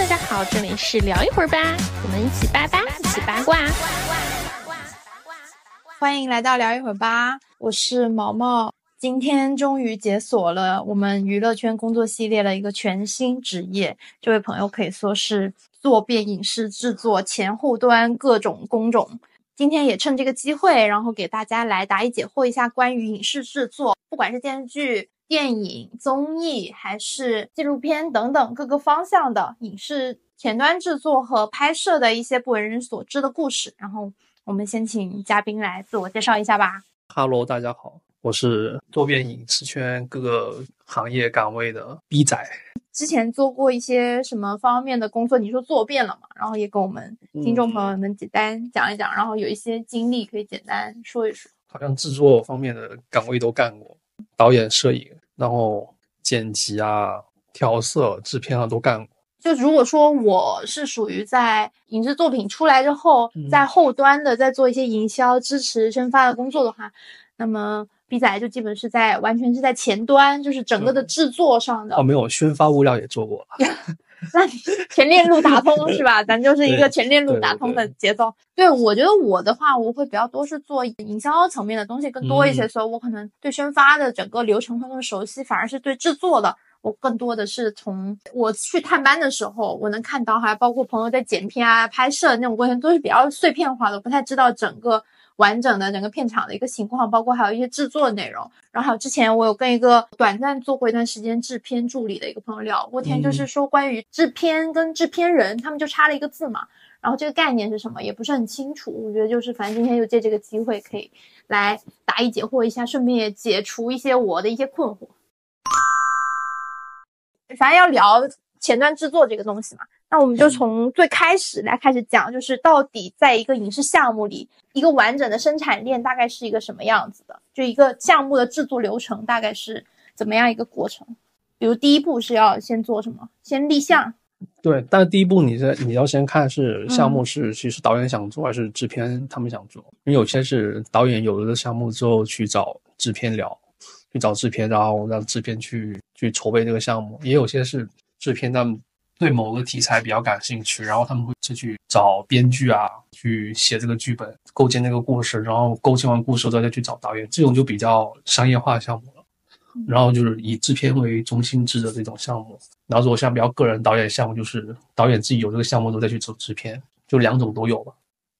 大家好，这里是聊一会儿吧，我们一起八八，一起八卦。欢迎来到聊一会儿吧，我是毛毛。今天终于解锁了我们娱乐圈工作系列的一个全新职业，这位朋友可以说是做遍影视制作前后端各种工种。今天也趁这个机会，然后给大家来答疑解惑一下关于影视制作，不管是电视剧。电影、综艺还是纪录片等等各个方向的影视前端制作和拍摄的一些不为人所知的故事。然后我们先请嘉宾来自我介绍一下吧。Hello，大家好，我是做遍影视圈各个行业岗位的 B 仔。之前做过一些什么方面的工作？你说做遍了嘛？然后也跟我们听众朋友们简单讲一讲。然后有一些经历可以简单说一说。好像制作方面的岗位都干过，导演、摄影。然后剪辑啊、调色、制片啊都干过。就如果说我是属于在影视作品出来之后，在后端的在做一些营销、支持、宣发的工作的话，那么 B 仔就基本是在完全是在前端，就是整个的制作上的。哦，没有，宣发物料也做过。那全链路打通是吧？咱就是一个全链路打通的节奏。对我觉得我的话，我会比较多是做营销层面的东西更多一些，所以我可能对宣发的整个流程会更熟悉，反而是对制作的，我更多的是从我去探班的时候，我能看到，还包括朋友在剪片啊、拍摄那种过程，都是比较碎片化的，不太知道整个。完整的整个片场的一个情况，包括还有一些制作内容，然后还有之前我有跟一个短暂做过一段时间制片助理的一个朋友聊过天，就是说关于制片跟制片人，他们就差了一个字嘛，然后这个概念是什么也不是很清楚。我觉得就是反正今天就借这个机会可以来答疑解惑一下，顺便也解除一些我的一些困惑。反正要聊前端制作这个东西嘛。那我们就从最开始来开始讲，就是到底在一个影视项目里，一个完整的生产链大概是一个什么样子的？就一个项目的制作流程大概是怎么样一个过程？比如第一步是要先做什么？先立项。对，但是第一步你是你要先看是项目是其实导演想做还是制片他们想做，因为有些是导演有了个项目之后去找制片聊，去找制片，然后让制片去去筹备这个项目，也有些是制片他们。对某个题材比较感兴趣，然后他们会就去找编剧啊，去写这个剧本，构建那个故事，然后构建完故事之后再去找导演，这种就比较商业化项目了。然后就是以制片为中心制的这种项目。然后如果像比较个人导演项目，就是导演自己有这个项目都再去走制片，就两种都有吧。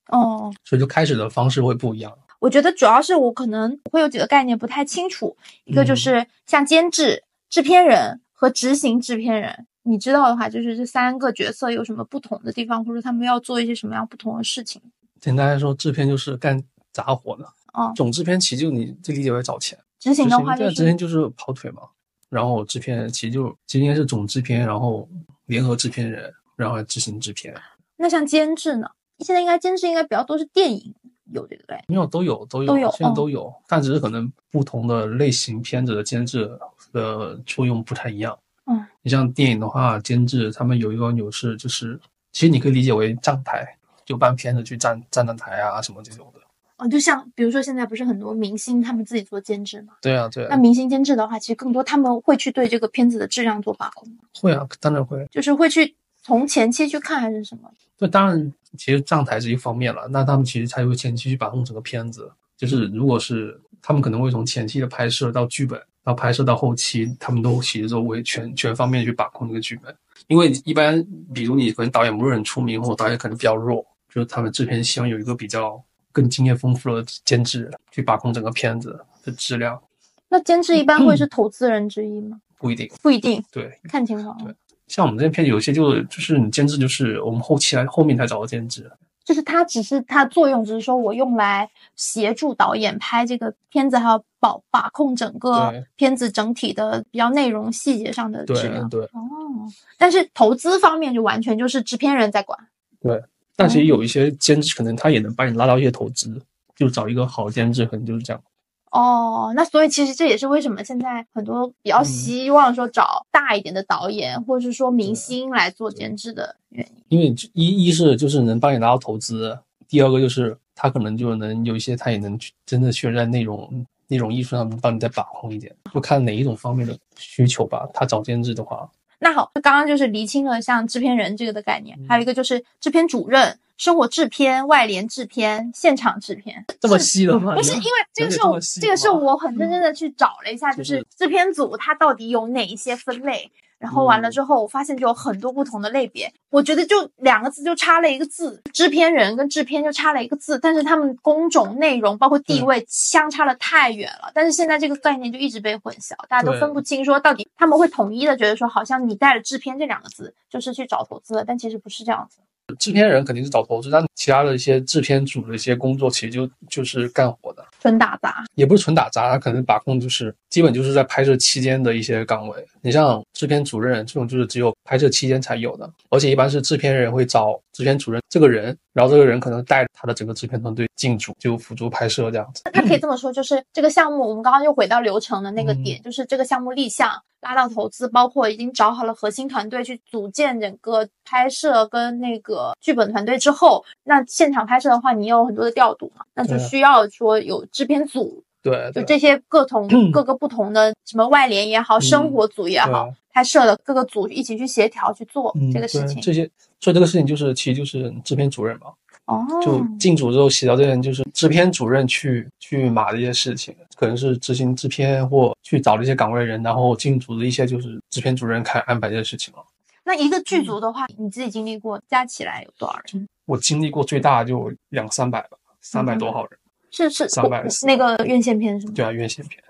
哦，所以就开始的方式会不一样。我觉得主要是我可能会有几个概念不太清楚，一个就是像监制、制片人和执行制片人。你知道的话，就是这三个角色有什么不同的地方，或者他们要做一些什么样不同的事情？简单来说，制片就是干杂活的。哦，总制片其实就你这理解为找钱。执行的话，对，执行就是跑腿嘛。然后制片其实就今天是总制片，然后联合制片人，然后执行制片。那像监制呢？现在应该监制应该比较多是电影有这个对？没有，都有都有都有，现在都有，但只是可能不同的类型片子的监制的作用不太一样。嗯，你像电影的话，监制他们有一个优势，就是其实你可以理解为站台，就搬片子去站站站台啊什么这种的。哦，就像比如说现在不是很多明星他们自己做监制嘛？对啊，对。那明星监制的话，其实更多他们会去对这个片子的质量做把控吗？会啊，当然会。就是会去从前期去看还是什么？对，当然，其实站台是一方面了，那他们其实才会前期去把控整个片子。就是如果是他们可能会从前期的拍摄到剧本。到拍摄到后期，他们都其实都会全全方面去把控这个剧本，因为一般，比如你可能导演不是很出名，或者导演可能比较弱，就是他们制片希望有一个比较更经验丰富的监制去把控整个片子的质量。那监制一般会是 投资人之一吗？不一定，不一定，对，看情况。对，像我们这片有些就就是你监制就是我们后期来后面才找的监制。就是它只是它作用，只是说我用来协助导演拍这个片子，还有保把控整个片子整体的比较内容细节上的质量。对哦，但是投资方面就完全就是制片人在管。对，但是有一些监制可能他也能帮你拉到一些投资，就找一个好的监制，可能就是这样。哦，那所以其实这也是为什么现在很多比较希望说找大一点的导演，或者是说明星来做监制的原因。因为一一是就是能帮你拿到投资，第二个就是他可能就能有一些他也能真的确在内容内容艺术上帮你再把控一点，就看哪一种方面的需求吧。他找监制的话，那好，刚刚就是厘清了像制片人这个的概念，还有一个就是制片主任、生活制片、外联制片、现场制片。这么细的吗？不是，因为这个是我这个是我很认真的去找了一下，就是制片组它到底有哪一些分类。然后完了之后，我发现就有很多不同的类别。我觉得就两个字就差了一个字，制片人跟制片就差了一个字，但是他们工种、内容包括地位相差的太远了。但是现在这个概念就一直被混淆，大家都分不清说到底他们会统一的觉得说，好像你带了制片这两个字就是去找投资了，但其实不是这样子。制片人肯定是找投资，但其他的一些制片组的一些工作，其实就就是干活的，纯打杂，也不是纯打杂，他可能把控就是基本就是在拍摄期间的一些岗位。你像制片主任这种，就是只有拍摄期间才有的，而且一般是制片人会找制片主任这个人，然后这个人可能带他的整个制片团队进组，就辅助拍摄这样子。他可以这么说，就是这个项目，我们刚刚又回到流程的那个点，就是这个项目立项。拉到投资，包括已经找好了核心团队去组建整个拍摄跟那个剧本团队之后，那现场拍摄的话，你有很多的调度嘛，那就需要说有制片组，对，就这些各同 各个不同的什么外联也好，生活组也好，拍摄的各个组一起去协调去做这个事情。这些做这个事情就是其实就是制片主任嘛。哦，就进组之后协调这些人，就是制片主任去去码这些事情，可能是执行制片或去找这些岗位人，然后进组的一些就是制片主任开安排这些事情了。那一个剧组的话，你自己经历过，加起来有多少人？我经历过最大就两三百吧，三百多号人。是是三百那个院线片是吗？对啊，院线片，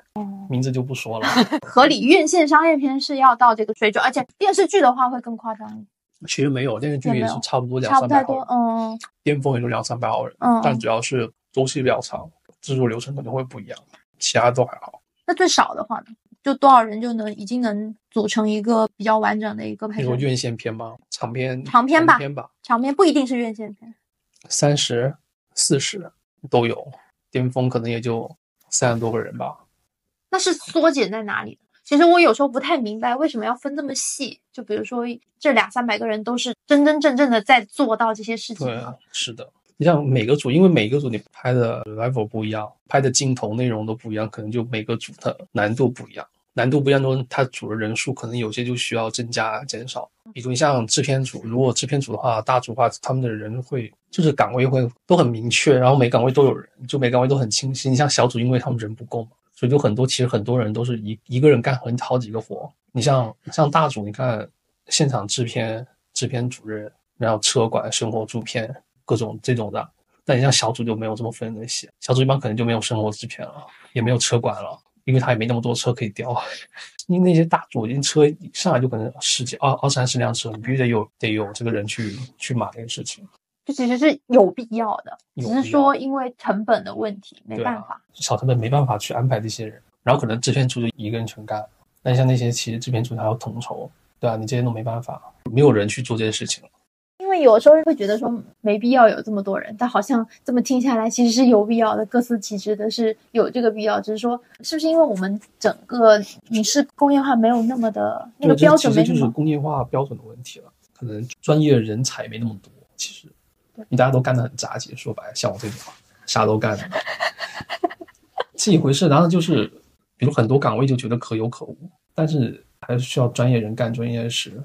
名字就不说了。合理院线商业片是要到这个水准，而且电视剧的话会更夸张一点。其实没有电视剧也是差不多两三百号人，嗯，巅峰也就两三百号人，嗯，但主要是周期比较长，制作流程可能会不一样，其他都还好。那最少的话呢，就多少人就能已经能组成一个比较完整的一个拍摄？你说院线片吗？长片？长片吧，长片不一定是院线片，三十四十都有，巅峰可能也就三十多个人吧。那是缩减在哪里？其实我有时候不太明白为什么要分这么细，就比如说这两三百个人都是真真正正的在做到这些事情。对，是的。你像每个组，因为每个组你拍的 level 不一样，拍的镜头内容都不一样，可能就每个组的难度不一样。难度不一样，中它组的人数可能有些就需要增加减少。比如像制片组，如果制片组的话，大组的话，他们的人会就是岗位会都很明确，然后每岗位都有人，就每岗位都很清晰。你像小组，因为他们人不够嘛。所以就很多，其实很多人都是一一个人干很好几个活。你像像大组，你看现场制片、制片主任，然后车管、生活制片各种这种的。但你像小组就没有这么分的些，小组一般可能就没有生活制片了，也没有车管了，因为他也没那么多车可以调。因为那些大组，因为车上来就可能十几、二二三十辆车，你必须得有得有这个人去去码这个事情。这其实是有必要的，只是说因为成本的问题没办法，小成本没办法去安排这些人，然后可能制片组就一个人全干，但像那些其实制片组还要统筹，对啊，你这些都没办法，没有人去做这些事情因为有时候会觉得说没必要有这么多人，但好像这么听下来其实是有必要的，各司其职的是有这个必要，只是说是不是因为我们整个影视工业化没有那么的那个标准，没就是工业化标准的问题了，可能专业人才没那么多，其实。你大家都干得很杂，其实说白了，像我这种啥都干的，是一回事。然后就是，比如很多岗位就觉得可有可无，但是还是需要专业人干专业事。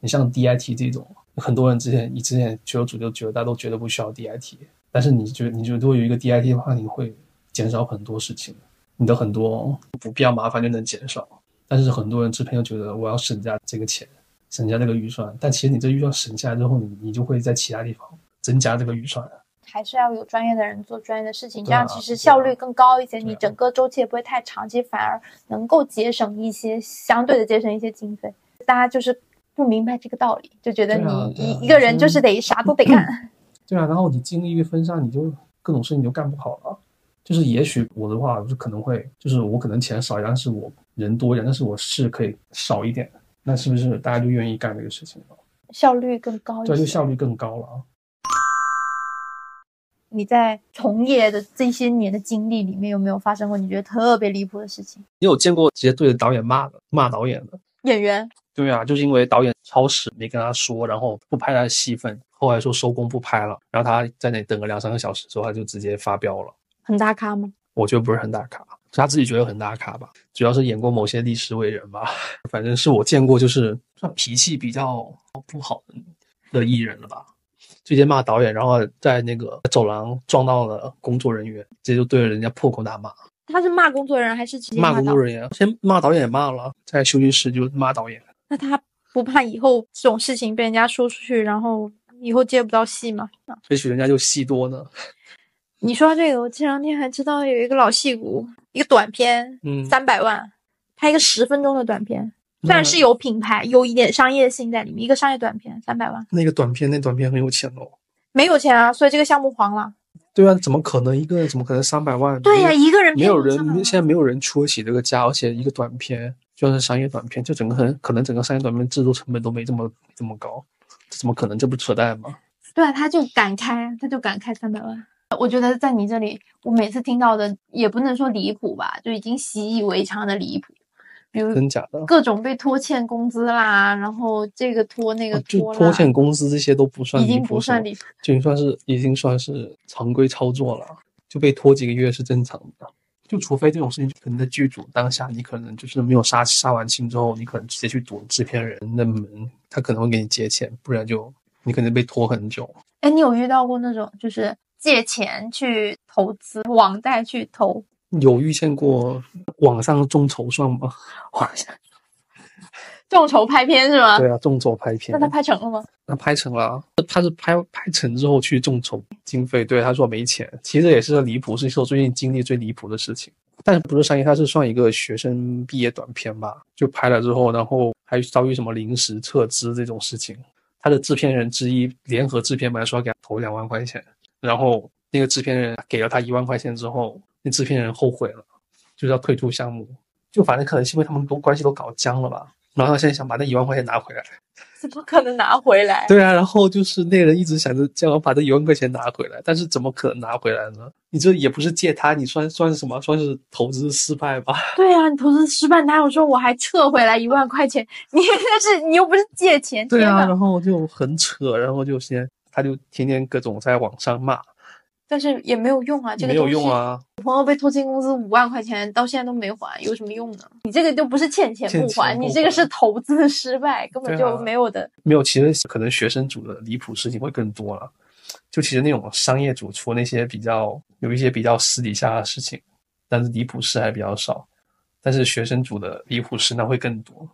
你像 DIT 这种，很多人之前你之前求组就觉得大家都觉得不需要 DIT，但是你觉你觉得如果有一个 DIT 的话，你会减少很多事情，你的很多不必要麻烦就能减少。但是很多人制片又觉得我要省下这个钱，省下这个预算，但其实你这预算省下来之后，你你就会在其他地方。增加这个预算，还是要有专业的人做专业的事情，这样其实效率更高一些，你整个周期也不会太长，其实反而能够节省一些相对的节省一些经费。大家就是不明白这个道理，就觉得你一一个人就是得啥都得干。对啊，然后你精力一分散，你就各种事情就干不好了。就是也许我的话，就可能会，就是我可能钱少一点，但是我人多一点，但是我事可以少一点，那是不是大家就愿意干这个事情了？效率更高，对，就效率更高了啊。你在从业的这些年的经历里面，有没有发生过你觉得特别离谱的事情？你有见过直接对着导演骂的，骂导演的演员？对啊，就是因为导演超时没跟他说，然后不拍他的戏份，后来说收工不拍了，然后他在那等个两三个小时之后，他就直接发飙了。很大咖吗？我觉得不是很大咖，他自己觉得很大咖吧，主要是演过某些历史伟人吧，反正是我见过就是算脾气比较不好的艺人了吧。直接骂导演，然后在那个走廊撞到了工作人员，直接就对着人家破口大骂。他是骂工作人员还是直接骂工作人员？先骂导演也骂了，在休息室就骂导演。那他不怕以后这种事情被人家说出去，然后以后接不到戏吗？也许人家就戏多呢。你说这个，我前两天还知道有一个老戏骨，一个短片，嗯，三百万拍一个十分钟的短片，虽然是有品牌，有一点商业性在里面，一个商业短片三百万。那个短片，那短片很有钱哦。没有钱啊，所以这个项目黄了。对啊，怎么可能一个人怎么可能三百万？对呀，一个人没有人，现在没有人出得起这个价，而且一个短片就算是商业短片，就整个很可能整个商业短片制作成本都没这么这么高，这怎么可能？这不扯淡吗？对啊，他就敢开，他就敢开三百万。我觉得在你这里，我每次听到的也不能说离谱吧，就已经习以为常的离谱。比如真假的各种被拖欠工资啦，然后这个拖那个拖，就拖欠工资这些都不算已经不算离谱，就已经算是已经算是常规操作了，就被拖几个月是正常的。就除非这种事情可能在剧组当下，你可能就是没有杀杀完青之后，你可能直接去堵制片人的门，他可能会给你借钱，不然就你可能被拖很久。哎，你有遇到过那种就是借钱去投资，网贷去投？有遇见过网上众筹算吗？网 上众筹拍片是吗？对啊，众筹拍片。那他拍成了吗？那拍成了，他是拍拍成之后去众筹经费。对，他说没钱，其实也是离谱，是说最近经历最离谱的事情。但是不是商业，他是算一个学生毕业短片吧？就拍了之后，然后还遭遇什么临时撤资这种事情。他的制片人之一联合制片本来说要给他投两万块钱，然后那个制片人给了他一万块钱之后。那制片人后悔了，就是要退出项目，就反正可能是因为他们都关系都搞僵了吧。然后他现在想把那一万块钱拿回来，怎么可能拿回来？对啊，然后就是那人一直想着叫我把这一万块钱拿回来，但是怎么可能拿回来呢？你这也不是借他，你算算是什么？算是投资失败吧？对啊，你投资失败，哪有说我还撤回来一万块钱？你 那是你又不是借钱。对啊，然后就很扯，然后就先他就天天各种在网上骂。但是也没有用啊，这个没有用啊！我朋友被拖欠工资五万块钱，到现在都没还，有什么用呢？你这个就不是欠钱不还，你这个是投资失败，根本就没有的。没有，其实可能学生组的离谱事情会更多了。就其实那种商业组出那些比较有一些比较私底下的事情，但是离谱事还比较少。但是学生组的离谱事那会更多。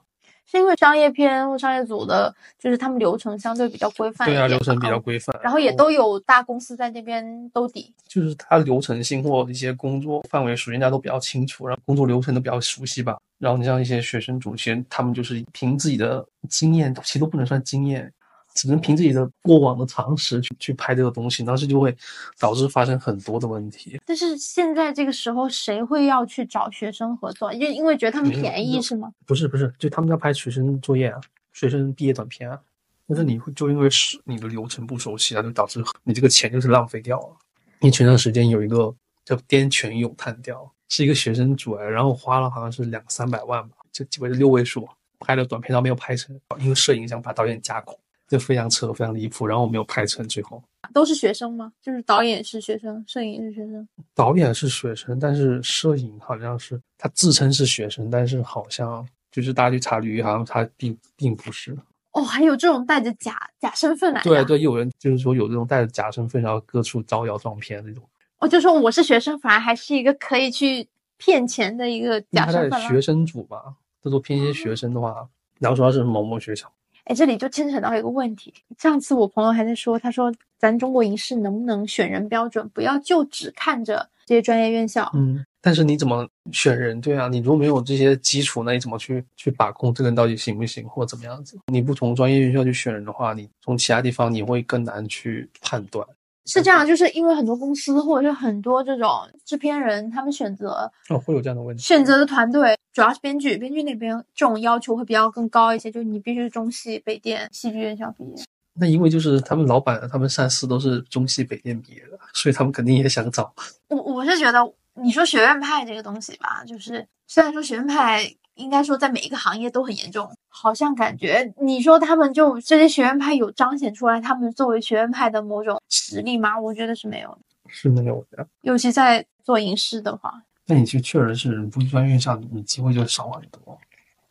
是因为商业片或商业组的，就是他们流程相对比较规范，对啊，流程比较规范，然后也都有大公司在那边兜底，就是它流程性或一些工作范围属人家都比较清楚，然后工作流程都比较熟悉吧。然后你像一些学生主，其实他们就是凭自己的经验，其实都不能算经验。只能凭自己的过往的常识去去拍这个东西，当时就会导致发生很多的问题。但是现在这个时候，谁会要去找学生合作？就因为觉得他们便宜是吗？不是不是，就他们要拍学生作业啊，学生毕业短片啊。但是你会就因为是你的流程不熟悉啊，就导致你这个钱就是浪费掉了。因为前段时间有一个叫《滇泉咏叹调》，是一个学生主哎，然后花了好像是两三百万吧，就基本是六位数拍的短片，然后没有拍成，因为摄影想把导演架空。就非常扯，非常离谱，然后我没有拍成。最后都是学生吗？就是导演是学生，摄影是学生。导演是学生，但是摄影好像是他自称是学生，但是好像就是大家去查履历，好像他并并不是。哦，还有这种带着假假身份来？对对，有人就是说有这种带着假身份，然后各处招摇撞骗那种。哦，就说我是学生，反而还是一个可以去骗钱的一个假身份。学生组吧，这都骗一些学生的话，然后说他是某某学校。哎，这里就牵扯到一个问题。上次我朋友还在说，他说咱中国影视能不能选人标准，不要就只看着这些专业院校。嗯，但是你怎么选人？对啊，你如果没有这些基础，那你怎么去去把控这个人到底行不行，或者怎么样子？你不从专业院校去选人的话，你从其他地方你会更难去判断。是这样，就是因为很多公司或者是很多这种制片人，他们选择哦会有这样的问题。选择的团队主要是编剧，编剧那边这种要求会比较更高一些，就是你必须是中戏、北电戏剧院校毕业。那因为就是他们老板、他们上司都是中戏、北电毕业的，所以他们肯定也想找。我我是觉得，你说学院派这个东西吧，就是虽然说学院派。应该说，在每一个行业都很严重，好像感觉你说他们就这些学院派有彰显出来他们作为学院派的某种实力吗？我觉得是没有的，是没有的。尤其在做影视的话，那你就确实是不去专业上，你机会就少很多，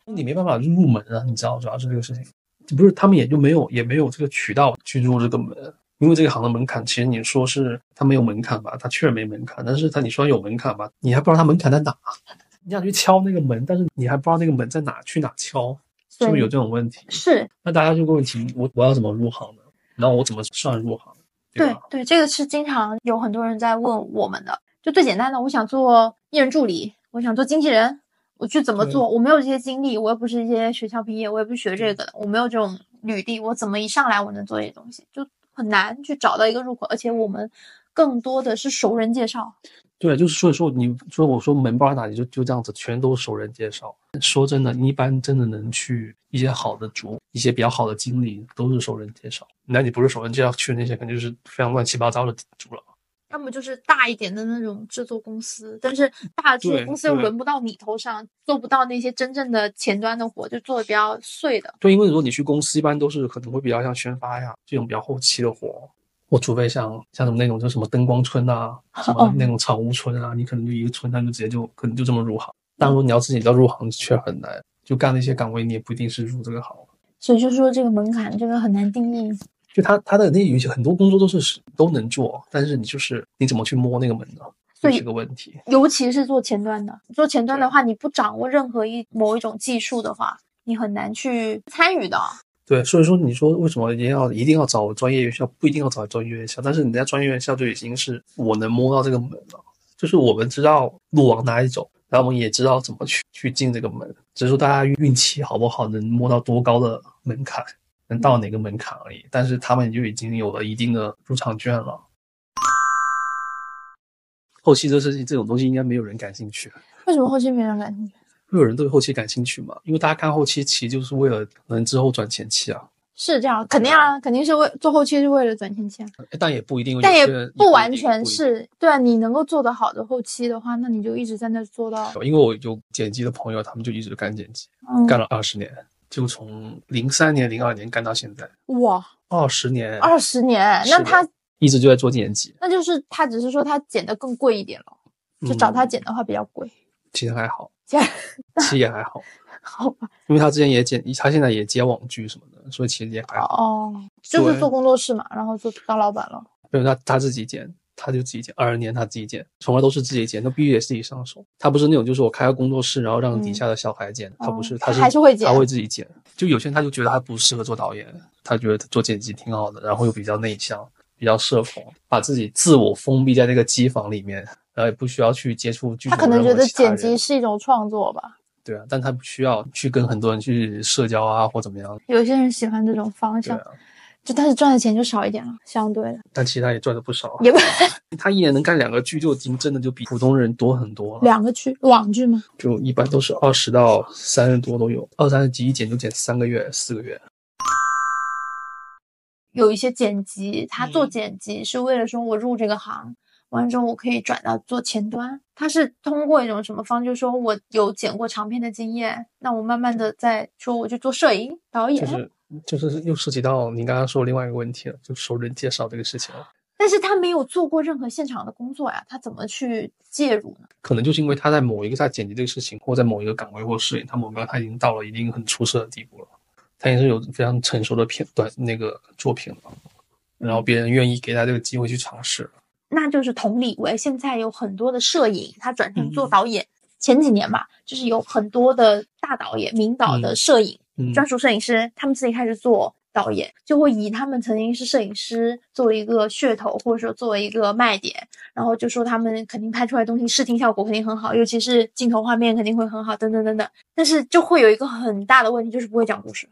你没办法入门啊，你知道，主要是这个事情，不是他们也就没有也没有这个渠道去入这个门，因为这个行的门槛，其实你说是它没有门槛吧，它确实没门槛，但是它你说有门槛吧，你还不知道它门槛在哪，你想去敲那个门，但是你还不知道那个门在哪，去哪敲，是不是有这种问题？是，那大家就个问题，我我要怎么入行呢？然后我怎么算入行？对对，这个是经常有很多人在问我们的。就最简单的，我想做艺人助理，我想做经纪人，我去怎么做？我没有这些经历，我又不是一些学校毕业，我也不是学这个的，我没有这种履历，我怎么一上来我能做这些东西？就很难去找到一个入口。而且我们更多的是熟人介绍。对，就是所以说，你说我说门包哪里就就这样子，全都是熟人介绍。说真的，你一般真的能去一些好的组，一些比较好的经理都是熟人介绍。那你不是熟人介绍去的那些，肯定就是非常乱七八糟的组了。要么就是大一点的那种制作公司，但是大的制作公司又轮不到你头上，做不到那些真正的前端的活，就做的比较碎的。对，因为如果你去公司，一般都是可能会比较像宣发呀这种比较后期的活。我除非像像什么那种，就什么灯光村啊，什么那种草屋村啊，你可能就一个村，他就直接就可能就这么入行。但如果你要自己要入行，却很难。就干那些岗位，你也不一定是入这个行。所以就是说，这个门槛这个很难定义。就他他的那有些很多工作都是都能做，但是你就是你怎么去摸那个门呢？这是个问题。尤其是做前端的，做前端的话，你不掌握任何一某一种技术的话，你很难去参与的。对，所以说你说为什么一定要一定要找专业院校？不一定要找专业院校，但是人家专业院校就已经是我能摸到这个门了，就是我们知道路往哪里走，然后我们也知道怎么去去进这个门，只是说大家运气好不好，能摸到多高的门槛，能到哪个门槛而已。但是他们就已经有了一定的入场券了。后期这事情这种东西应该没有人感兴趣。为什么后期没人感兴趣？会有人对后期感兴趣吗？因为大家看后期其实就是为了能之后转前期啊。是这样，肯定啊，肯定是为做后期是为了转前期啊。但也不一定，但也不完全是。对啊，你能够做得好的后期的话，那你就一直在那做到。因为我有剪辑的朋友，他们就一直干剪辑，干了二十年，就从零三年、零二年干到现在。哇，二十年！二十年，那他一直就在做剪辑。那就是他只是说他剪的更贵一点了，就找他剪的话比较贵。其实还好。其实也还好，好吧，因为他之前也剪，他现在也接网剧什么的，所以其实也还好。哦，就是做工作室嘛，然后就当老板了。对，他他自己剪，他就自己剪，二十年他自己剪，从来都是自己剪，那必须得自己上手。他不是那种就是我开个工作室，然后让底下的小孩剪，他不是，他是还是会剪，他会自己剪。就有些人他就觉得他不适合做导演，他觉得做剪辑挺好的，然后又比较内向，比较社恐，把自己自我封闭在那个机房里面，然后也不需要去接触剧。他可能觉得剪辑是一种创作吧。对啊，但他不需要去跟很多人去社交啊，或怎么样。有些人喜欢这种方向，就但是赚的钱就少一点了，相对的。但其实他也赚的不少，也不，他一年能干两个剧，就已经真的就比普通人多很多了。两个剧，网剧吗？就一般都是二十到三十多都有，二三十集一剪就剪三个月、四个月。有一些剪辑，他做剪辑是为了说我入这个行。完了之后，我可以转到做前端。他是通过一种什么方，就是说我有剪过长片的经验，那我慢慢的在说我去做摄影导演。就是就是又涉及到您刚刚说另外一个问题了，就熟人介绍这个事情了。但是他没有做过任何现场的工作呀，他怎么去介入呢？可能就是因为他在某一个在剪辑这个事情，或在某一个岗位或摄影，他某个他已经到了一定很出色的地步了，他也是有非常成熟的片段那个作品了，然后别人愿意给他这个机会去尝试。那就是同理为，现在有很多的摄影，他转成做导演。前几年吧，就是有很多的大导演、名导的摄影专属摄影师，他们自己开始做导演，就会以他们曾经是摄影师作为一个噱头，或者说作为一个卖点，然后就说他们肯定拍出来东西视听效果肯定很好，尤其是镜头画面肯定会很好，等等等等。但是就会有一个很大的问题，就是不会讲故事。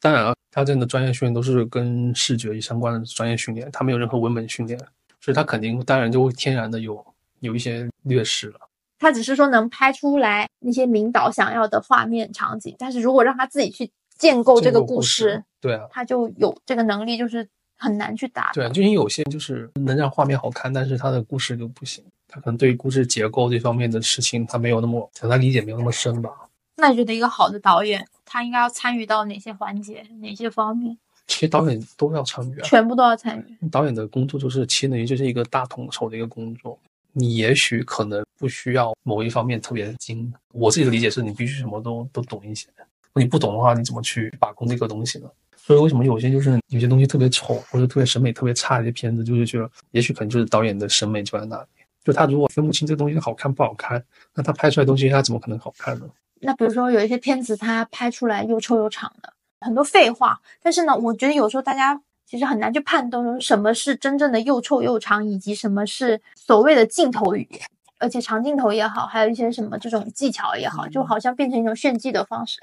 当然了，他这样的专业训练都是跟视觉相关的专业训练，他没有任何文本训练。所以他肯定当然就会天然的有有一些劣势了。他只是说能拍出来那些领导想要的画面场景，但是如果让他自己去建构这个故事，对啊，他就有这个能力，就是很难去打。对，就因为有些就是能让画面好看，但是他的故事就不行。他可能对于故事结构这方面的事情，他没有那么，可能他理解没有那么深吧。那你觉得一个好的导演，他应该要参与到哪些环节、哪些方面？其实导演都要参与啊，全部都要参与。导演的工作就是，其实等于就是一个大统筹的一个工作。你也许可能不需要某一方面特别精。我自己的理解是你必须什么都都懂一些，你不懂的话，你怎么去把控这个东西呢？所以为什么有些就是有些东西特别丑或者特别审美特别差的一些片子，就是觉得也许可能就是导演的审美就在那里。就他如果分不清这个东西好看不好看，那他拍出来东西他怎么可能好看呢？那比如说有一些片子，他拍出来又臭又长的，很多废话。但是呢，我觉得有时候大家其实很难去判断什么是真正的又臭又长，以及什么是所谓的镜头语言。而且长镜头也好，还有一些什么这种技巧也好，就好像变成一种炫技的方式。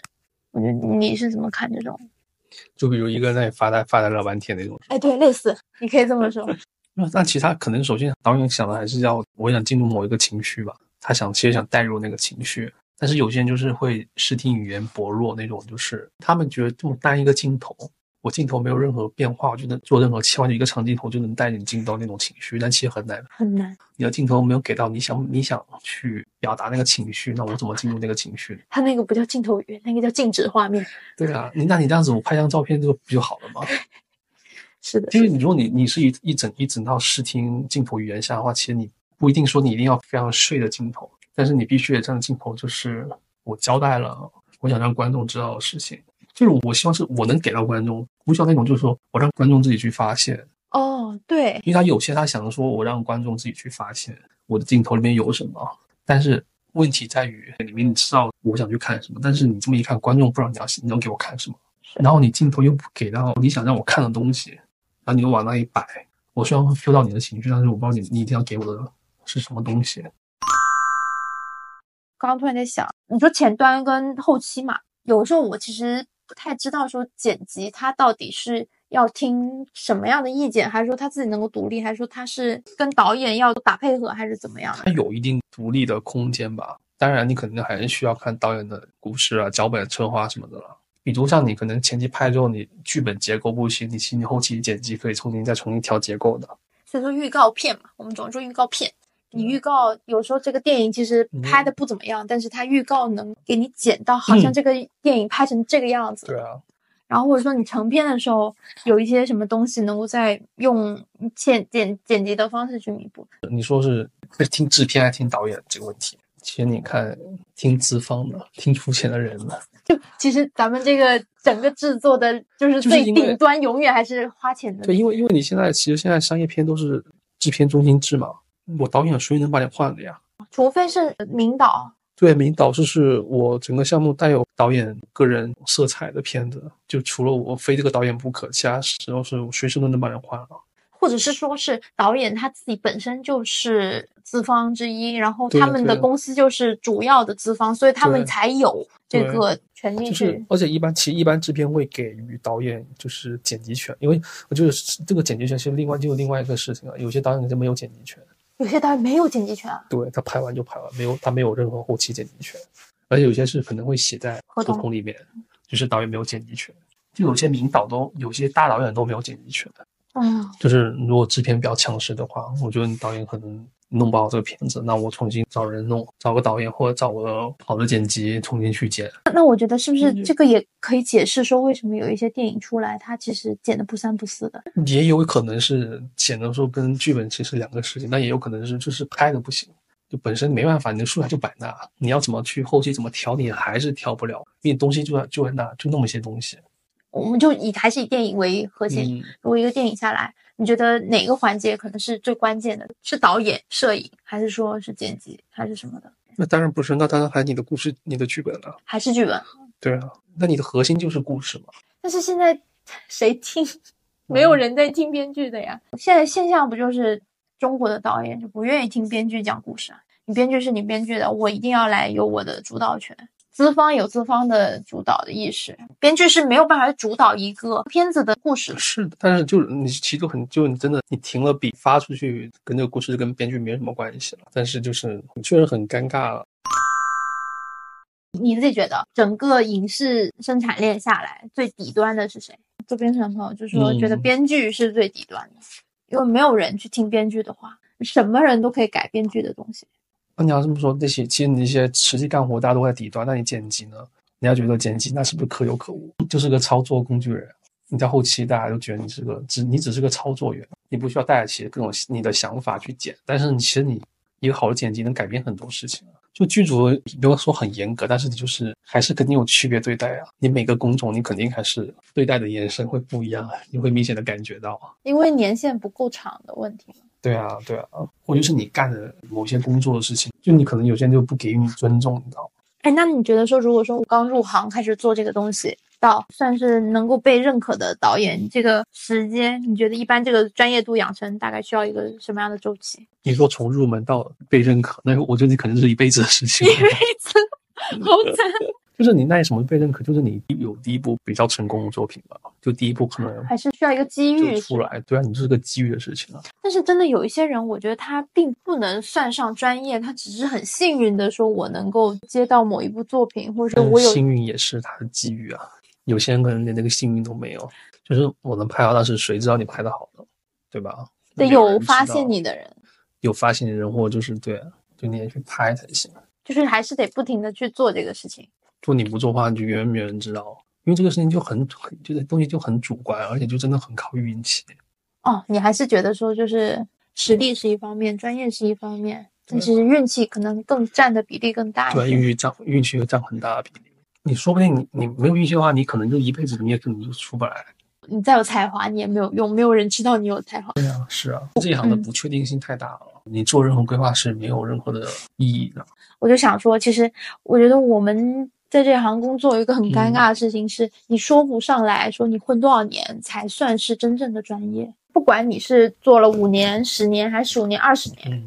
我觉得你是怎么看这种？就比如一个人在发呆发呆了半天那种。哎，对，类似，你可以这么说。那 那其他可能首先导演想的还是要我想进入某一个情绪吧，他想其实想带入那个情绪。但是有些人就是会视听语言薄弱那种，就是他们觉得这么单一个镜头，我镜头没有任何变化，我就能做任何切换，就一个长镜头就能带你进到那种情绪，但其实很难，很难。你的镜头没有给到你想你想去表达那个情绪，那我怎么进入那个情绪？他那个不叫镜头语言，那个叫静止画面。对啊，你那你这样子，我拍张照片这个不就好了吗？是的，因为你如果你你是一一整一整套视听镜头语言下的话，其实你不一定说你一定要非常碎的镜头。但是你必须得这样的镜头，就是我交代了，我想让观众知道的事情，就是我希望是我能给到观众，不需要那种就是说我让观众自己去发现。哦，对，因为他有些他想说我让观众自己去发现我的镜头里面有什么，但是问题在于里面你知道我想去看什么，但是你这么一看，观众不知道你要你要给我看什么，然后你镜头又不给到你想让我看的东西，然后你又往那一摆，我虽然会 feel 到你的情绪，但是我不知道你你一定要给我的是什么东西。刚刚突然在想，你说前端跟后期嘛，有的时候我其实不太知道说剪辑他到底是要听什么样的意见，还是说他自己能够独立，还是说他是跟导演要打配合，还是怎么样？他有一定独立的空间吧。当然，你肯定还是需要看导演的故事啊、脚本策划什么的了。比如像你可能前期拍之后，你剧本结构不行，你其实你后期剪辑可以重新再重新调结构的。所以说预告片嘛，我们总说预告片。你预告有时候这个电影其实拍的不怎么样，但是它预告能给你剪到好像这个电影拍成这个样子。对啊。然后或者说你成片的时候有一些什么东西能够再用剪剪剪辑的方式去弥补。你说是听制片还是听导演这个问题？其实你看听资方的，听出钱的人的。就其实咱们这个整个制作的，就是最顶端，永远还是花钱的。对，因为因为你现在其实现在商业片都是制片中心制嘛。我导演谁能把你换了呀？除非是名导。对，名导就是我整个项目带有导演个人色彩的片子，就除了我非这个导演不可，其他时候是随时都能把人换了。或者是说是导演他自己本身就是资方之一，然后他们的公司就是主要的资方，所以他们才有这个权利去。而且一般其实一般制片会给予导演就是剪辑权，因为我觉得这个剪辑权是另外就是另外一个事情啊。有些导演就没有剪辑权。有些导演没有剪辑权啊，对他拍完就拍完，没有他没有任何后期剪辑权，而且有些是可能会写在合同里面，就是导演没有剪辑权，就有些名导都有些大导演都没有剪辑权的，嗯，就是如果制片比较强势的话，我觉得你导演可能。弄不好这个片子，那我重新找人弄，找个导演或者找个好的剪辑重新去剪。那我觉得是不是这个也可以解释说，为什么有一些电影出来，它其实剪的不三不四的？也有可能是剪的时候跟剧本其实两个事情，那也有可能是就是拍的不行，就本身没办法，你的素材就摆那，你要怎么去后期怎么调，你还是调不了，因为东西就在就在那，就那么些东西。我们就以还是以电影为核心，如果一个电影下来。你觉得哪个环节可能是最关键的？是导演、摄影，还是说是剪辑，还是什么的？那当然不是，那当然还你的故事、你的剧本了。还是剧本？对啊，那你的核心就是故事嘛。但是现在谁听？没有人在听编剧的呀。现在现象不就是中国的导演就不愿意听编剧讲故事啊？你编剧是你编剧的，我一定要来有我的主导权。资方有资方的主导的意识，编剧是没有办法主导一个片子的故事。是的，但是就你其实很就你真的你停了笔发出去，跟这个故事跟编剧没什么关系了。但是就是确实很尴尬了。你自己觉得整个影视生产链下来最底端的是谁？周边上朋友就说觉得编剧是最底端的，因为没有人去听编剧的话，什么人都可以改编剧的东西。那你要这么说，那些其实你那些实际干活大家都在底端，那你剪辑呢？你要觉得剪辑那是不是可有可无？就是个操作工具人。你在后期大家都觉得你是个只你只是个操作员，你不需要带起各种你的想法去剪。但是你其实你一个好的剪辑能改变很多事情。就剧组不要说很严格，但是你就是还是肯定有区别对待啊。你每个工种你肯定还是对待的眼神会不一样啊，你会明显的感觉到啊。因为年限不够长的问题。对啊，对啊，或者是你干的某些工作的事情，就你可能有些人就不给予你尊重，你知道吗？哎，那你觉得说，如果说我刚入行开始做这个东西，到算是能够被认可的导演，这个时间，你觉得一般这个专业度养成大概需要一个什么样的周期？你说从入门到被认可，那我觉得你可能是一辈子的事情。一辈子，好惨。就是你那什么被认可，就是你有第一部比较成功的作品吧，就第一部可能还是需要一个机遇出来。对啊，你这是个机遇的事情啊。但是真的有一些人，我觉得他并不能算上专业，他只是很幸运的说，我能够接到某一部作品，或者说我有幸运也是他的机遇啊。有些人可能连那个幸运都没有，就是我能拍好，但是谁知道你拍的好呢？对吧？得有发现你的人，有发现的人，或者就是对，就你也去拍才行。就是还是得不停的去做这个事情。做你不做的话，你就永远没有人知道，因为这个事情就很很，这个东西就很主观，而且就真的很靠运气。哦，你还是觉得说，就是实力是一方面，专业是一方面，但其实运气可能更占的比例更大一点。对，运气占运气会占很大的比例。你说不定你你没有运气的话，你可能就一辈子你也可能就出不来。你再有才华，你也没有用，没有人知道你有才华。对啊，是啊，这一行的不确定性太大了，你做任何规划是没有任何的意义的。我就想说，其实我觉得我们。在这行工作有一个很尴尬的事情是，你说不上来说你混多少年才算是真正的专业。不管你是做了五年、十年还是十五年、二十年，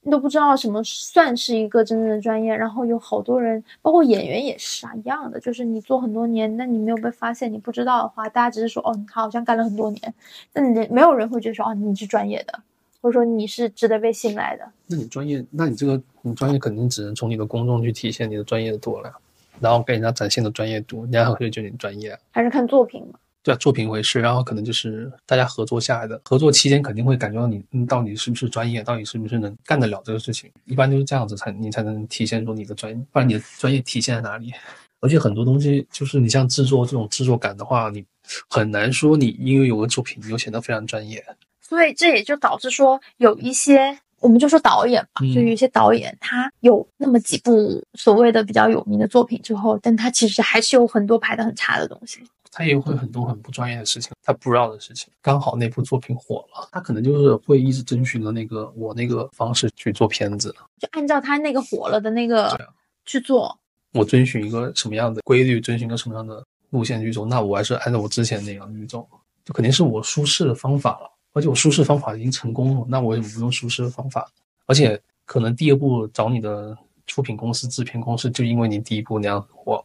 你都不知道什么算是一个真正的专业。然后有好多人，包括演员也是啊，一样的，就是你做很多年，那你没有被发现，你不知道的话，大家只是说哦，他好像干了很多年，那你没有人会觉得说哦，你是专业的，或者说你是值得被信赖的。那你专业，那你这个你专业肯定只能从你的公众去体现你的专业度了。然后给人家展现的专业度，人家会觉得你专业。还是看作品嘛？对啊，作品为事。然后可能就是大家合作下来的，合作期间肯定会感觉到你，你到底是不是专业，到底是不是能干得了这个事情。一般就是这样子才你才能体现出你的专业，不然你的专业体现在哪里？而且很多东西就是你像制作这种制作感的话，你很难说你因为有个作品你就显得非常专业。所以这也就导致说有一些。我们就说导演吧，就有一些导演，他有那么几部所谓的比较有名的作品之后，但他其实还是有很多拍的很差的东西。他也会很多很不专业的事情，他不知道的事情。刚好那部作品火了，他可能就是会一直遵循了那个我那个方式去做片子，就按照他那个火了的那个去做。我遵循一个什么样的规律，遵循一个什么样的路线去走，那我还是按照我之前那样去走，就肯定是我舒适的方法了。而且我舒适方法已经成功了，那我也不用舒适的方法？而且可能第二步找你的出品公司、制片公司，就因为你第一步那样火，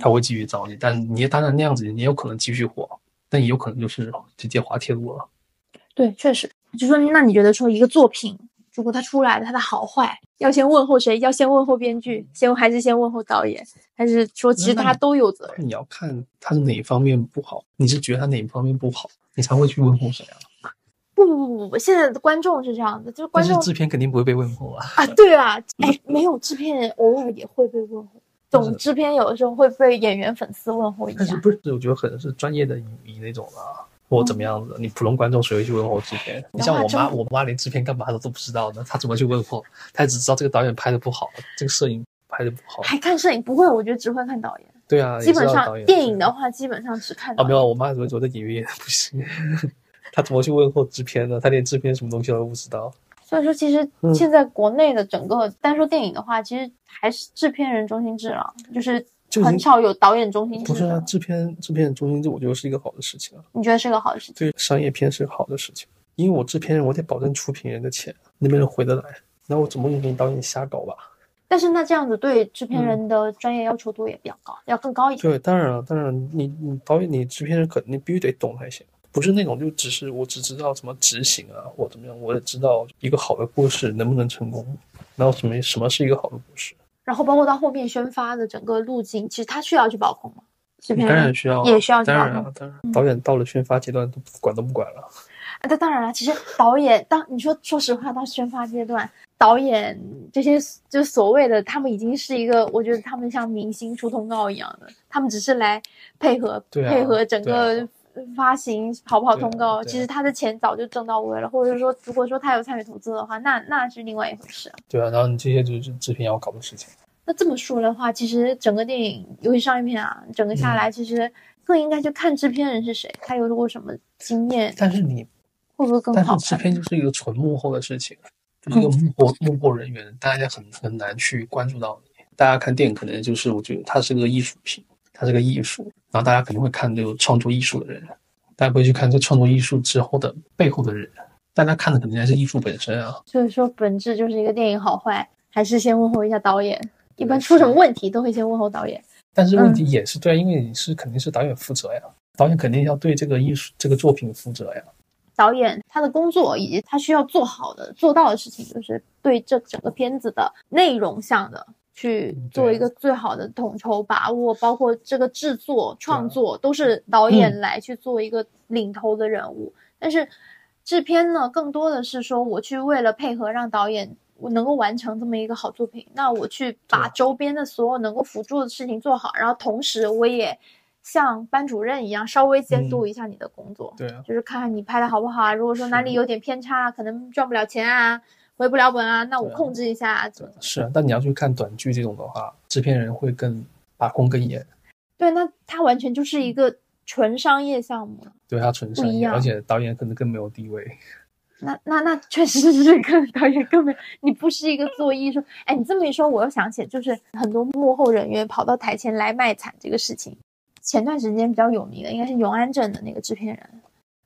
他会继续找你。但你当然那样子，你有可能继续火，但也有可能就是直接滑铁卢了。对，确实。就说那你觉得说一个作品，如果它出来了，它的好坏要先问候谁？要先问候编剧，先还是先问候导演？还是说其实他都有责任？你要看他是哪方面不好，你是觉得他哪方面不好？你才会去问候谁啊？不不不不不，现在的观众是这样的，就是观众制片肯定不会被问候啊。啊，对啊，哎，没有制片偶尔也会被问候，总制片有的时候会被演员粉丝问候一下。但是不是？我觉得可能是专业的影迷那种啊，或怎么样子。你普通观众谁会去问候制片？你像我妈，我妈连制片干嘛的都不知道呢，她怎么去问候？她只知道这个导演拍的不好，这个摄影拍的不好。还看摄影？不会，我觉得只会看导演。对啊，基本上电影的话，基本上只看。啊，没有，我妈怎么觉得演员也不行？她怎么去问候制片呢？他连制片什么东西都不知道。所以说，其实现在国内的整个单说电影的话，其实还是制片人中心制了，就是很少有导演中心制。不是啊，制片制片人中心制，我觉得是一个好的事情啊。你觉得是个好的事情？对，商业片是个好的事情，因为我制片人，我得保证出品人的钱那边能回得来，那我总不能给你导演瞎搞吧？但是那这样子对制片人的专业要求度也比较高，要更高一点。对，当然了，当然你你导演你制片人肯定必须得懂才行，不是那种就只是我只知道怎么执行啊或怎么样，我也知道一个好的故事能不能成功，然后什么什么是一个好的故事，然后包括到后面宣发的整个路径，其实他需要去把控吗？制片人当然需要，也需要去把控。当然，导演到了宣发阶段都管都不管了。那当然了，其实导演当你说说实话，到宣发阶段，导演这些就所谓的他们已经是一个，我觉得他们像明星出通告一样的，他们只是来配合配合整个发行跑不跑通告，其实他的钱早就挣到位了，或者说如果说他有参与投资的话，那那是另外一回事啊。对啊，然后你这些就是制片要搞的事情。那这么说的话，其实整个电影，尤其商业片啊，整个嗯下来，其实更应该去看制片人是谁，他有过什么经验，但是你，会不会更好但？是制片就是一个纯幕后的事情，就是一个幕后幕后人员，大家很很难去关注到你。大家看电影可能就是我觉得它是个艺术品，它是个艺术，然后大家肯定会看这个创作艺术的人，大家不会去看这创作艺术之后的背后的人，大家看的肯定还是艺术本身啊。所以说，本质就是一个电影好坏，还是先问候一下导演。一般出什么问题都会先问候导演。但是问题也是对啊，因为你是肯定是导演负责呀，导演肯定要对这个艺术这个作品负责呀。导演他的工作以及他需要做好的、做到的事情，就是对这整个片子的内容上的去做一个最好的统筹把握，包括这个制作、创作都是导演来去做一个领头的人物。但是制片呢，更多的是说我去为了配合让导演。我能够完成这么一个好作品，那我去把周边的所有能够辅助的事情做好，然后同时我也像班主任一样稍微监督一下你的工作。对啊，就是看看你拍的好不好啊。如果说哪里有点偏差，可能赚不了钱啊，回不了本啊，那我控制一下。是啊，但你要去看短剧这种的话，制片人会更把控更严，对，那他完全就是一个纯商业项目。对他纯商业，而且导演可能更没有地位。那 那那确实是跟导演根本，你不是一个做艺术。哎，你这么一说，我又想起就是很多幕后人员跑到台前来卖惨这个事情。前段时间比较有名的应该是永安镇的那个制片人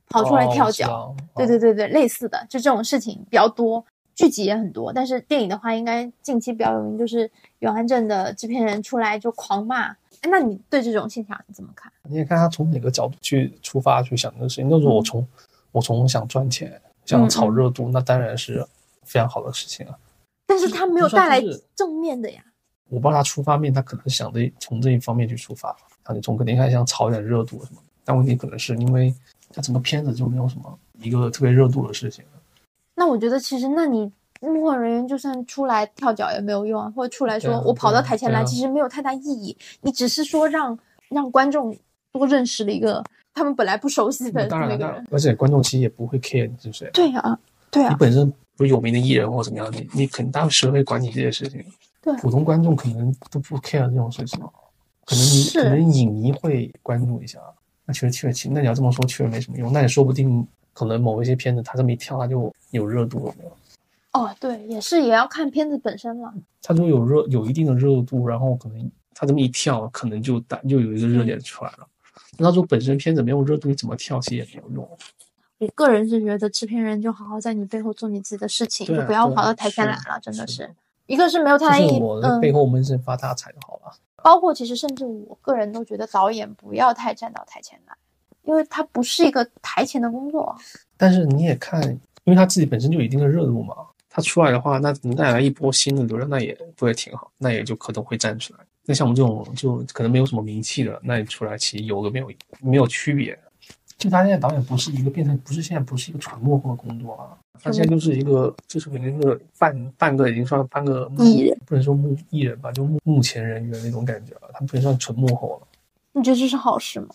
跑出来哦跳脚，对对对对，类似的就这种事情比较多，剧集也很多。但是电影的话，应该近期比较有名就是永安镇的制片人出来就狂骂。哎，那你对这种现象你怎么看？你也看他从哪个角度去出发去想这个事情。那如果我从、我从想赚钱、想炒热度，那当然是非常好的事情啊。但是他没有带来正面的呀。我不知道他出发面，他可能想着从这一方面去出发，啊，你从肯定还想炒点热度什么。但问题可能是因为他整个片子就没有什么一个特别热度的事情。那我觉得其实，那你幕后人员就算出来跳脚也没有用啊，或者出来说我跑到台前来，其实没有太大意义。你只是说让让观众多认识了一个他们本来不熟悉的这当然了，么一个人。而且观众其实也不会 care 你是谁。对啊，对啊，你本身不是有名的艺人或怎么样，你你肯定大谁会管你这些事情？对普通观众可能都不 care 这种事情，可能你可能影迷会关注一下。那确实确实，那你要这么说，确实没什么用。那也说不定可能某一些片子他这么一跳，他就有热度了。哦，对，也是也要看片子本身了。他如果有热有一定的热度，然后可能他这么一跳，可能就打就有一个热点出来了。那如果本身片子没有热度，你怎么跳其实也没有用。我个人是觉得制片人就好好在你背后做你自己的事情，啊就不要跑到台前来了。真的是是一个是没有太大意义，我的背嗯，后闷声发大财就好了。包括其实甚至我个人都觉得导演不要太站到台前来，因为他不是一个台前的工作。但是你也看，因为他自己本身就有一定的热度嘛，他出来的话，那能带来一波新的流量，那也不也挺好，那也就可能会站出来。那像我们这种就可能没有什么名气的，那你出来其实有个没有没有区别。就他现在导演不是一个变成不是现在不是一个纯幕后的工作啊，他现在就是一个就是肯定是半半个已经算半个艺人，不能说幕艺人吧，就幕幕前人员那种感觉了，他不能算纯幕后了。你觉得这是好事吗？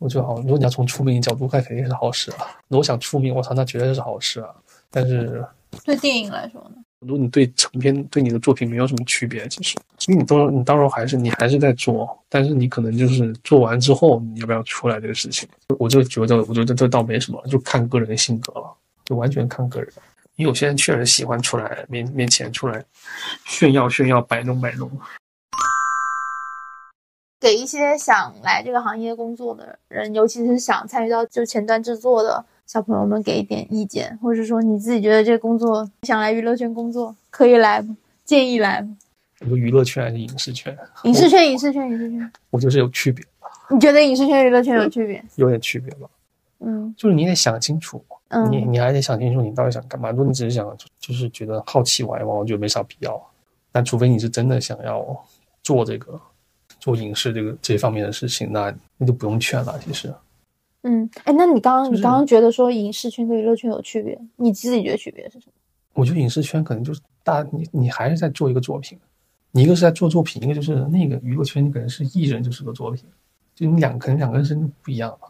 我觉得好，如果你要从出名角度看，肯定是好事啊。如果想出名，我操，那绝对是好事啊。但是对电影来说呢？如果你对成片对你的作品没有什么区别，其实其实你到你到时候还是你还是在做，但是你可能就是做完之后你要不要出来这个事情，我就觉得我觉得这倒没什么，就看个人的性格了，就完全看个人。因为有些人确实喜欢出来面面前出来炫耀炫耀摆弄摆弄，给一些想来这个行业工作的人，尤其是想参与到就前端制作的小朋友们，给一点意见，或者说你自己觉得这个工作想来娱乐圈工作，可以来吗？建议来吗？你说娱乐圈还是影视圈，影视圈，影视圈，影视圈，我觉得是有区别，你觉得影视圈、娱乐圈有区别？有点区别吧。嗯就是你得想清楚，你嗯，你还得想清楚你到底想干嘛。如果你只是想就是觉得好奇玩一玩，我觉得没啥必要。但除非你是真的想要做这个做影视这个这方面的事情，那那就不用劝了。其实嗯，哎，那你刚刚、就是你刚刚觉得说影视圈跟娱乐圈有区别，你自己觉得区别是什么？我觉得影视圈可能就是大你你还是在做一个作品，你一个是在做作品，一个就是那个娱乐圈，你可能是艺人就是个作品，就你两可能两个人是不一样吧。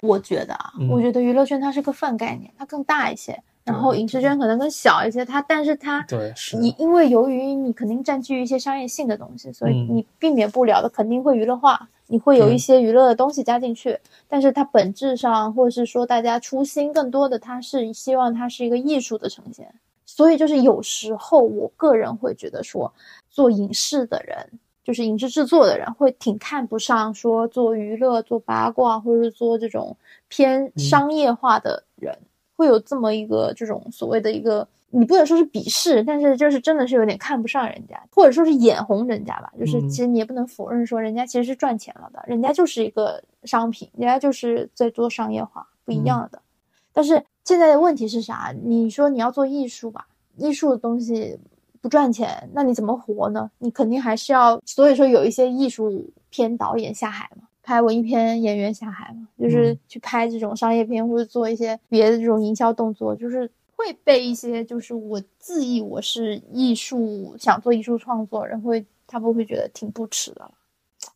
我觉得啊，嗯我觉得娱乐圈它是个泛概念，它更大一些，然后影视圈可能更小一些。它，但是它对是你因为由于你肯定占据一些商业性的东西，所以嗯你避免不了的肯定会娱乐化，你会有一些娱乐的东西加进去。但是它本质上，或者是说大家初心更多的，它是希望它是一个艺术的呈现。所以就是有时候我个人会觉得说，做影视的人，就是影视制作的人，会挺看不上说做娱乐、做八卦，或者是做这种偏商业化的人，会有这么一个这种所谓的一个，你不能说是鄙视，但是就是真的是有点看不上人家，或者说是眼红人家吧。就是嗯其实你也不能否认说人家其实是赚钱了的，人家就是一个商品，人家就是在做商业化，不一样的。但是现在的问题是啥？你说你要做艺术吧，艺术的东西不赚钱，那你怎么活呢？你肯定还是要，所以说有一些艺术片导演下海嘛，拍文艺片演员下海嘛，就是嗯去拍这种商业片或者做一些别的这种营销动作，就是会被一些就是我自意我是艺术想做艺术创作人会，他们会觉得挺不耻的。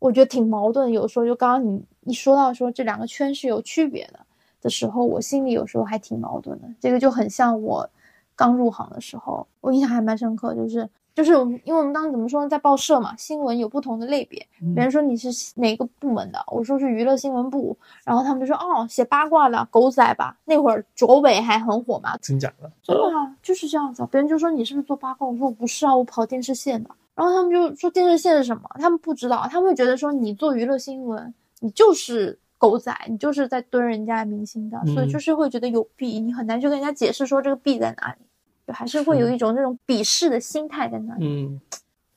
我觉得挺矛盾，有时候就刚刚你一说到说这两个圈是有区别的的时候，我心里有时候还挺矛盾的。这个就很像我刚入行的时候，我印象还蛮深刻，就是就是我们因为我们当时怎么说呢，在报社嘛，新闻有不同的类别，别人说你是哪个部门的，我说是娱乐新闻部，然后他们就说哦，写八卦的狗仔吧，那会儿卓伟还很火嘛，真假的？真的啊，就是这样子啊。别人就说你是不是做八卦？我说我不是啊，我跑电视线的。然后他们就说电视线是什么？他们不知道，他们会觉得说你做娱乐新闻，你就是狗仔，你就是在蹲人家明星的，所以嗯就是会觉得有弊，你很难去跟人家解释说这个弊在哪里，就还是会有一种这种鄙视的心态在那里。嗯，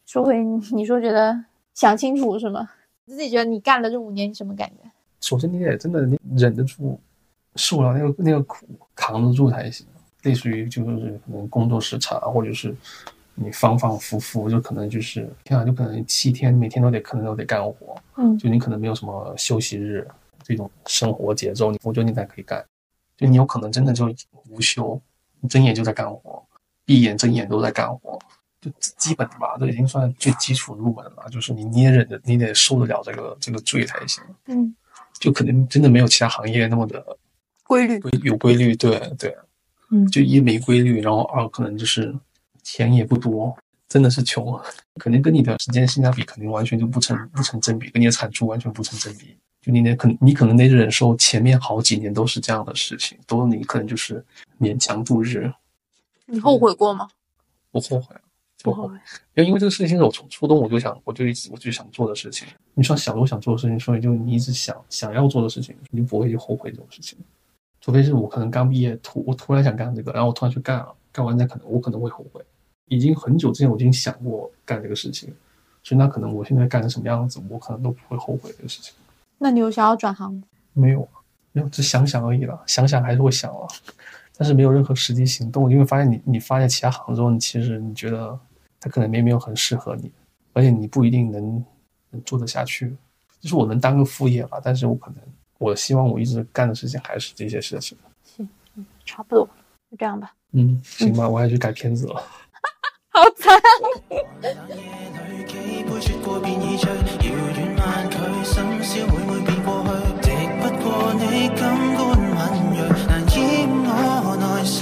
说回你你说觉得想清楚是吗？你自己觉得你干了这五年，你什么感觉？首先你得真的你忍得住，受了那个那个苦，扛得住才行。类似于就是可能工作时长，或者是你反反复复，就可能就是天啊，就可能七天每天都得可能都得干活，嗯就你可能没有什么休息日这种生活节奏，你我觉得你才可以干。就你有可能真的就无休，你睁眼就在干活，闭眼睁眼都在干活，就基本的吧，这已经算最基础入门了。就是你你也忍着，你得受得了这个这个罪才行。嗯，就可能真的没有其他行业那么的规律。规有规律，对对，嗯就一没规律，然后二可能就是钱也不多，真的是穷，肯定跟你的时间性价比肯定完全就不成不成正比，跟你的产出完全不成正比。就你得可能你可能得忍受前面好几年都是这样的事情，都你可能就是勉强度日，你后悔过吗？不后悔，不后悔。悔。因为因为这个事情是我从初中我就想，我就一直我就想做的事情。你说想我想做的事情，所以就你一直想想要做的事情，你就不会去后悔这种事情。除非是我可能刚毕业突我突然想干这个，然后我突然去干了，干完再可能我可能会后悔。已经很久之前我已经想过干这个事情，所以那可能我现在干成什么样子，我可能都不会后悔这个事情。那你有想要转行吗？没有，没有，只想想而已了，想想还是会想了，但是没有任何实际行动。因为发现你你发现其他行之后，你其实你觉得它可能没没有很适合你，而且你不一定能能做得下去。就是我能当个副业吧，但是我可能我希望我一直干的事情还是这些事情。行差不多，就这样吧。嗯，行吧，我还去改片子了。好。冷夜里几杯雪过便已醉，遥远万佢心宵每每變過去，敌不过你感官敏锐，难掩我内心